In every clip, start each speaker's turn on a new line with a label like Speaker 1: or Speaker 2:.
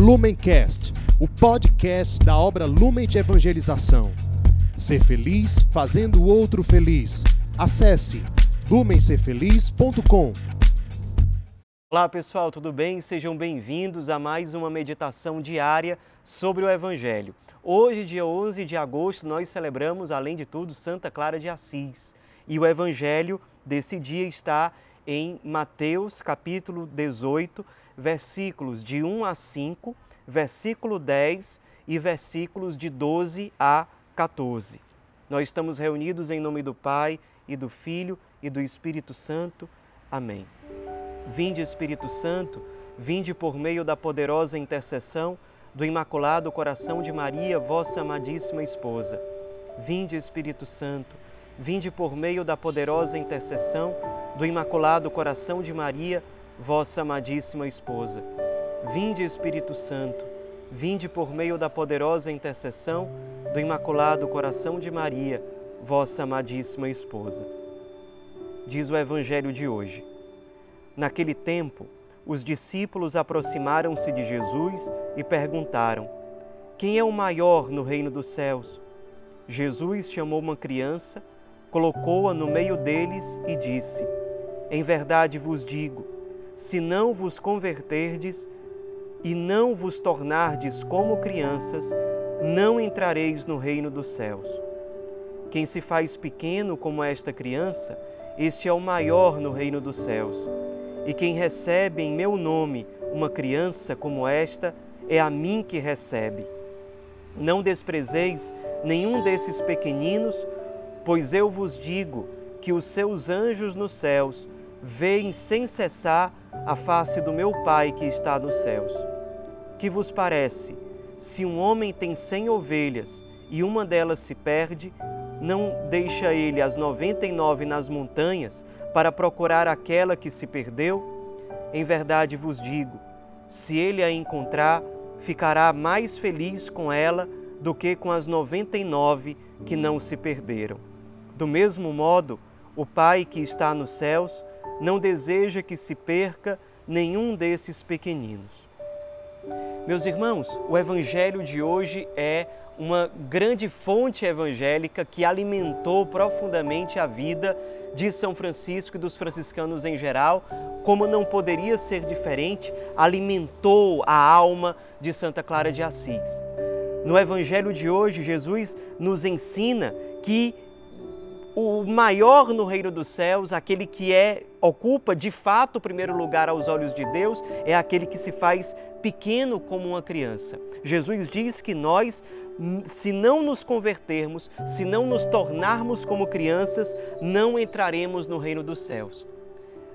Speaker 1: Lumencast, o podcast da obra Lumen de Evangelização. Ser feliz fazendo o outro feliz. Acesse lumencerfeliz.com.
Speaker 2: Olá pessoal, tudo bem? Sejam bem-vindos a mais uma meditação diária sobre o Evangelho. Hoje, dia 11 de agosto, nós celebramos, além de tudo, Santa Clara de Assis. E o Evangelho desse dia está em Mateus, capítulo 18, versículos de 1 a 5, versículo 10 e versículos de 12 a 14. Nós estamos reunidos em nome do Pai e do Filho e do Espírito Santo. Amém. Vinde, Espírito Santo, vinde por meio da poderosa intercessão do Imaculado Coração de Maria, vossa amadíssima esposa. Vinde, Espírito Santo, vinde por meio da poderosa intercessão do Imaculado Coração de Maria, vossa amadíssima esposa. Vinde, Espírito Santo, vinde por meio da poderosa intercessão do Imaculado Coração de Maria, vossa amadíssima esposa. Diz o Evangelho de hoje. Naquele tempo, os discípulos aproximaram-se de Jesus e perguntaram: Quem é o maior no reino dos céus? Jesus chamou uma criança, colocou-a no meio deles e disse: Em verdade vos digo, se não vos converterdes e não vos tornardes como crianças, não entrareis no reino dos céus. Quem se faz pequeno como esta criança, este é o maior no reino dos céus. E quem recebe em meu nome uma criança como esta, é a mim que recebe. Não desprezeis nenhum desses pequeninos, pois eu vos digo que os seus anjos nos céus veem sem cessar a face do meu Pai que está nos céus. Que vos parece? Se um homem tem cem ovelhas e uma delas se perde, não deixa ele as noventa e nove nas montanhas para procurar aquela que se perdeu? Em verdade vos digo, se ele a encontrar, ficará mais feliz com ela do que com as noventa e nove que não se perderam. Do mesmo modo, o Pai que está nos céus não deseja que se perca nenhum desses pequeninos. Meus irmãos, o Evangelho de hoje é uma grande fonte evangélica que alimentou profundamente a vida de São Francisco e dos franciscanos em geral, como não poderia ser diferente, alimentou a alma de Santa Clara de Assis. No Evangelho de hoje, Jesus nos ensina que o maior no reino dos céus, aquele que é ocupa de fato o primeiro lugar aos olhos de Deus, é aquele que se faz pequeno como uma criança. Jesus diz que nós, se não nos convertermos, se não nos tornarmos como crianças, não entraremos no reino dos céus.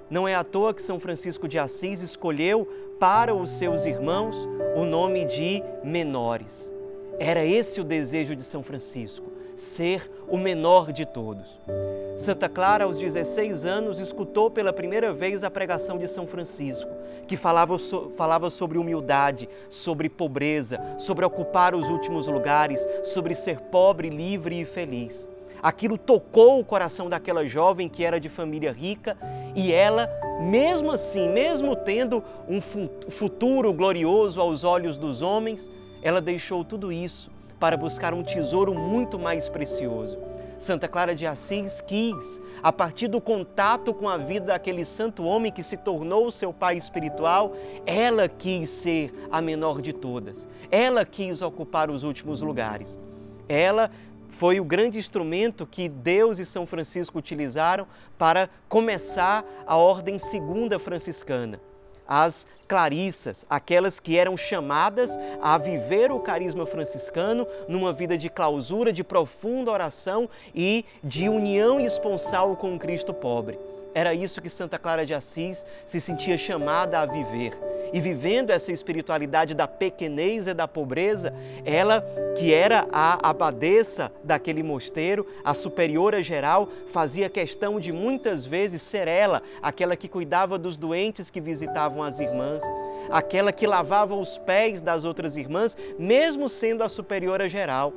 Speaker 2: Não é à toa que São Francisco de Assis escolheu para os seus irmãos o nome de menores. Era esse o desejo de São Francisco ser o menor de todos. Santa Clara, aos 16 anos, escutou pela primeira vez a pregação de São Francisco, que falava, so, falava sobre humildade, sobre pobreza, sobre ocupar os últimos lugares, sobre ser pobre, livre e feliz. Aquilo tocou o coração daquela jovem que era de família rica e ela, mesmo assim, mesmo tendo um futuro glorioso aos olhos dos homens, ela deixou tudo isso para buscar um tesouro muito mais precioso. Santa Clara de Assis quis, a partir do contato com a vida daquele santo homem que se tornou seu pai espiritual, ela quis ser a menor de todas. Ela quis ocupar os últimos lugares. Ela foi o grande instrumento que Deus e São Francisco utilizaram para começar a ordem segunda franciscana as clarissas, aquelas que eram chamadas a viver o carisma franciscano numa vida de clausura, de profunda oração e de união esponsal com Cristo pobre. Era isso que Santa Clara de Assis se sentia chamada a viver. E vivendo essa espiritualidade da pequenez e da pobreza, ela, que era a abadesa daquele mosteiro, a superiora geral, fazia questão de muitas vezes ser ela, aquela que cuidava dos doentes que visitavam as irmãs, aquela que lavava os pés das outras irmãs, mesmo sendo a superiora geral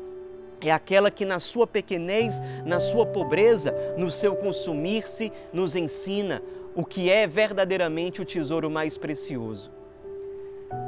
Speaker 2: é aquela que, na sua pequenez, na sua pobreza, no seu consumir-se, nos ensina o que é verdadeiramente o tesouro mais precioso.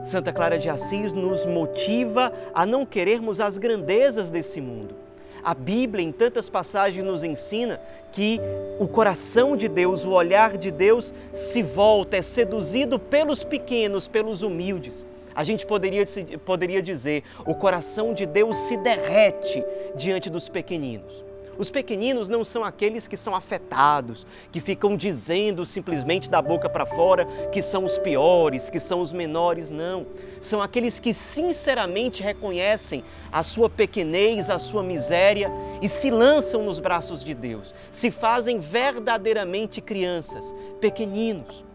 Speaker 2: Santa Clara de Assis nos motiva a não querermos as grandezas desse mundo. A Bíblia, em tantas passagens, nos ensina que o coração de Deus, o olhar de Deus se volta, é seduzido pelos pequenos, pelos humildes. A gente poderia, poderia dizer: o coração de Deus se derrete diante dos pequeninos. Os pequeninos não são aqueles que são afetados, que ficam dizendo simplesmente da boca para fora que são os piores, que são os menores, não. São aqueles que sinceramente reconhecem a sua pequenez, a sua miséria e se lançam nos braços de Deus, se fazem verdadeiramente crianças, pequeninos.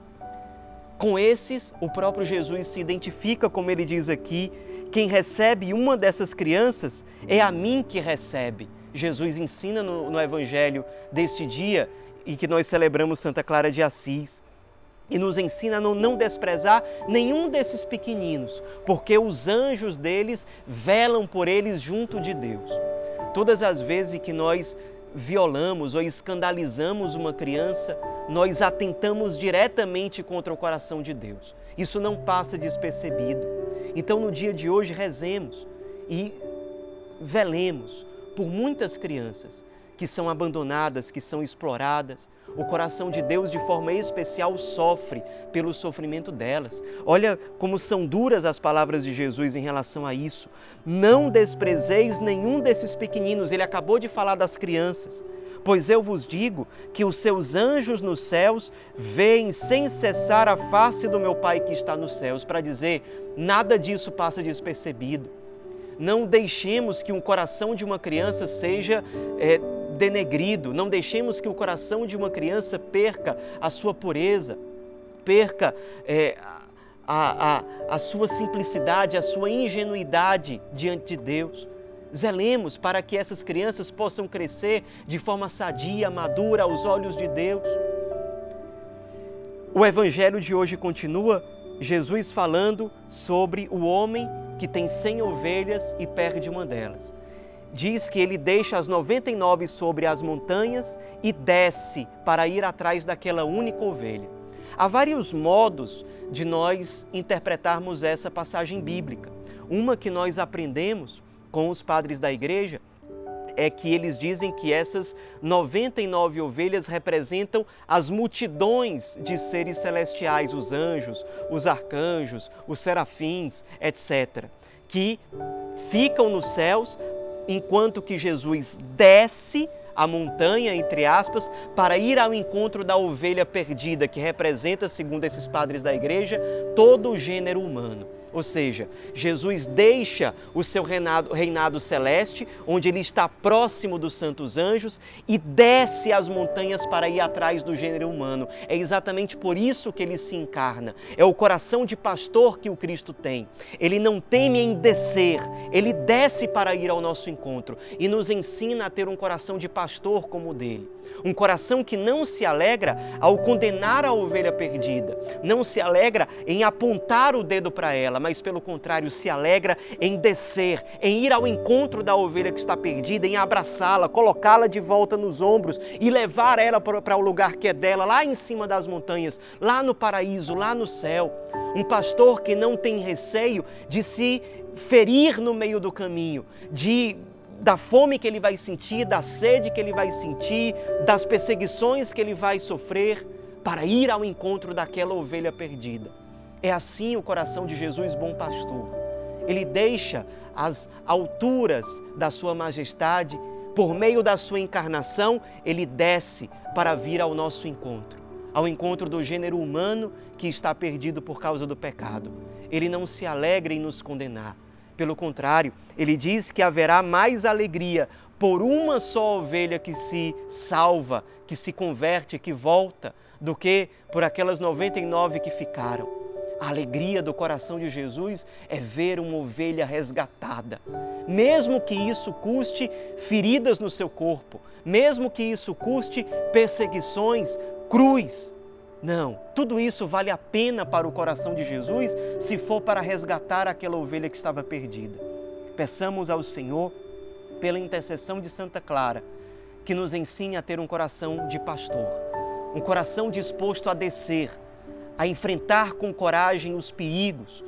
Speaker 2: Com esses, o próprio Jesus se identifica, como ele diz aqui, quem recebe uma dessas crianças é a mim que recebe. Jesus ensina no, no Evangelho deste dia e que nós celebramos Santa Clara de Assis. E nos ensina a não, não desprezar nenhum desses pequeninos, porque os anjos deles velam por eles junto de Deus. Todas as vezes que nós violamos ou escandalizamos uma criança, nós atentamos diretamente contra o coração de Deus. Isso não passa despercebido. Então, no dia de hoje, rezemos e velemos por muitas crianças que são abandonadas, que são exploradas. O coração de Deus, de forma especial, sofre pelo sofrimento delas. Olha como são duras as palavras de Jesus em relação a isso. Não desprezeis nenhum desses pequeninos. Ele acabou de falar das crianças. Pois eu vos digo que os seus anjos nos céus veem sem cessar a face do meu Pai que está nos céus, para dizer, nada disso passa despercebido. Não deixemos que um coração de uma criança seja é, denegrido, não deixemos que o coração de uma criança perca a sua pureza, perca é, a, a, a sua simplicidade, a sua ingenuidade diante de Deus. Zelemos para que essas crianças possam crescer de forma sadia, madura aos olhos de Deus. O evangelho de hoje continua Jesus falando sobre o homem que tem cem ovelhas e perde uma delas. Diz que ele deixa as 99 sobre as montanhas e desce para ir atrás daquela única ovelha. Há vários modos de nós interpretarmos essa passagem bíblica. Uma que nós aprendemos com os padres da igreja é que eles dizem que essas 99 ovelhas representam as multidões de seres celestiais, os anjos, os arcanjos, os serafins, etc., que ficam nos céus enquanto que Jesus desce a montanha, entre aspas, para ir ao encontro da ovelha perdida, que representa, segundo esses padres da igreja, todo o gênero humano. Ou seja, Jesus deixa o seu reinado, reinado, celeste, onde ele está próximo dos santos anjos, e desce as montanhas para ir atrás do gênero humano. É exatamente por isso que ele se encarna. É o coração de pastor que o Cristo tem. Ele não teme em descer, ele desce para ir ao nosso encontro e nos ensina a ter um coração de pastor como o dele. Um coração que não se alegra ao condenar a ovelha perdida, não se alegra em apontar o dedo para ela, mas pelo contrário se alegra em descer, em ir ao encontro da ovelha que está perdida, em abraçá-la, colocá-la de volta nos ombros e levar ela para o lugar que é dela, lá em cima das montanhas, lá no paraíso, lá no céu. Um pastor que não tem receio de se ferir no meio do caminho, de da fome que ele vai sentir, da sede que ele vai sentir, das perseguições que ele vai sofrer, para ir ao encontro daquela ovelha perdida. É assim o coração de Jesus, bom pastor. Ele deixa as alturas da sua majestade, por meio da sua encarnação, ele desce para vir ao nosso encontro, ao encontro do gênero humano que está perdido por causa do pecado. Ele não se alegra em nos condenar, pelo contrário, ele diz que haverá mais alegria por uma só ovelha que se salva, que se converte, que volta, do que por aquelas 99 que ficaram. A alegria do coração de Jesus é ver uma ovelha resgatada. Mesmo que isso custe feridas no seu corpo, mesmo que isso custe perseguições, cruz, não, tudo isso vale a pena para o coração de Jesus se for para resgatar aquela ovelha que estava perdida. Peçamos ao Senhor, pela intercessão de Santa Clara, que nos ensine a ter um coração de pastor, um coração disposto a descer, a enfrentar com coragem os perigos,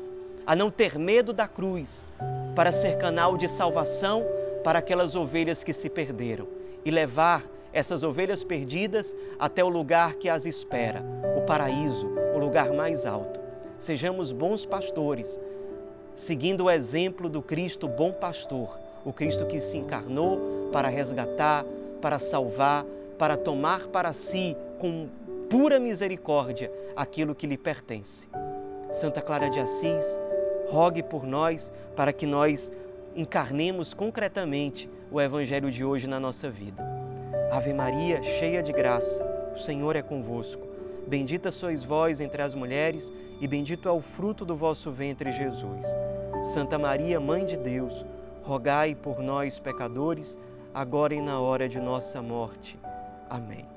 Speaker 2: a não ter medo da cruz, para ser canal de salvação para aquelas ovelhas que se perderam e levar essas ovelhas perdidas até o lugar que as espera, o paraíso, o lugar mais alto. Sejamos bons pastores, seguindo o exemplo do Cristo bom pastor, o Cristo que se encarnou para resgatar, para salvar, para tomar para si com pura misericórdia aquilo que lhe pertence. Santa Clara de Assis, rogue por nós para que nós encarnemos concretamente o Evangelho de hoje na nossa vida. Ave Maria, cheia de graça, o Senhor é convosco. Bendita sois vós entre as mulheres, e bendito é o fruto do vosso ventre, Jesus. Santa Maria, Mãe de Deus, rogai por nós, pecadores, agora e na hora de nossa morte. Amém.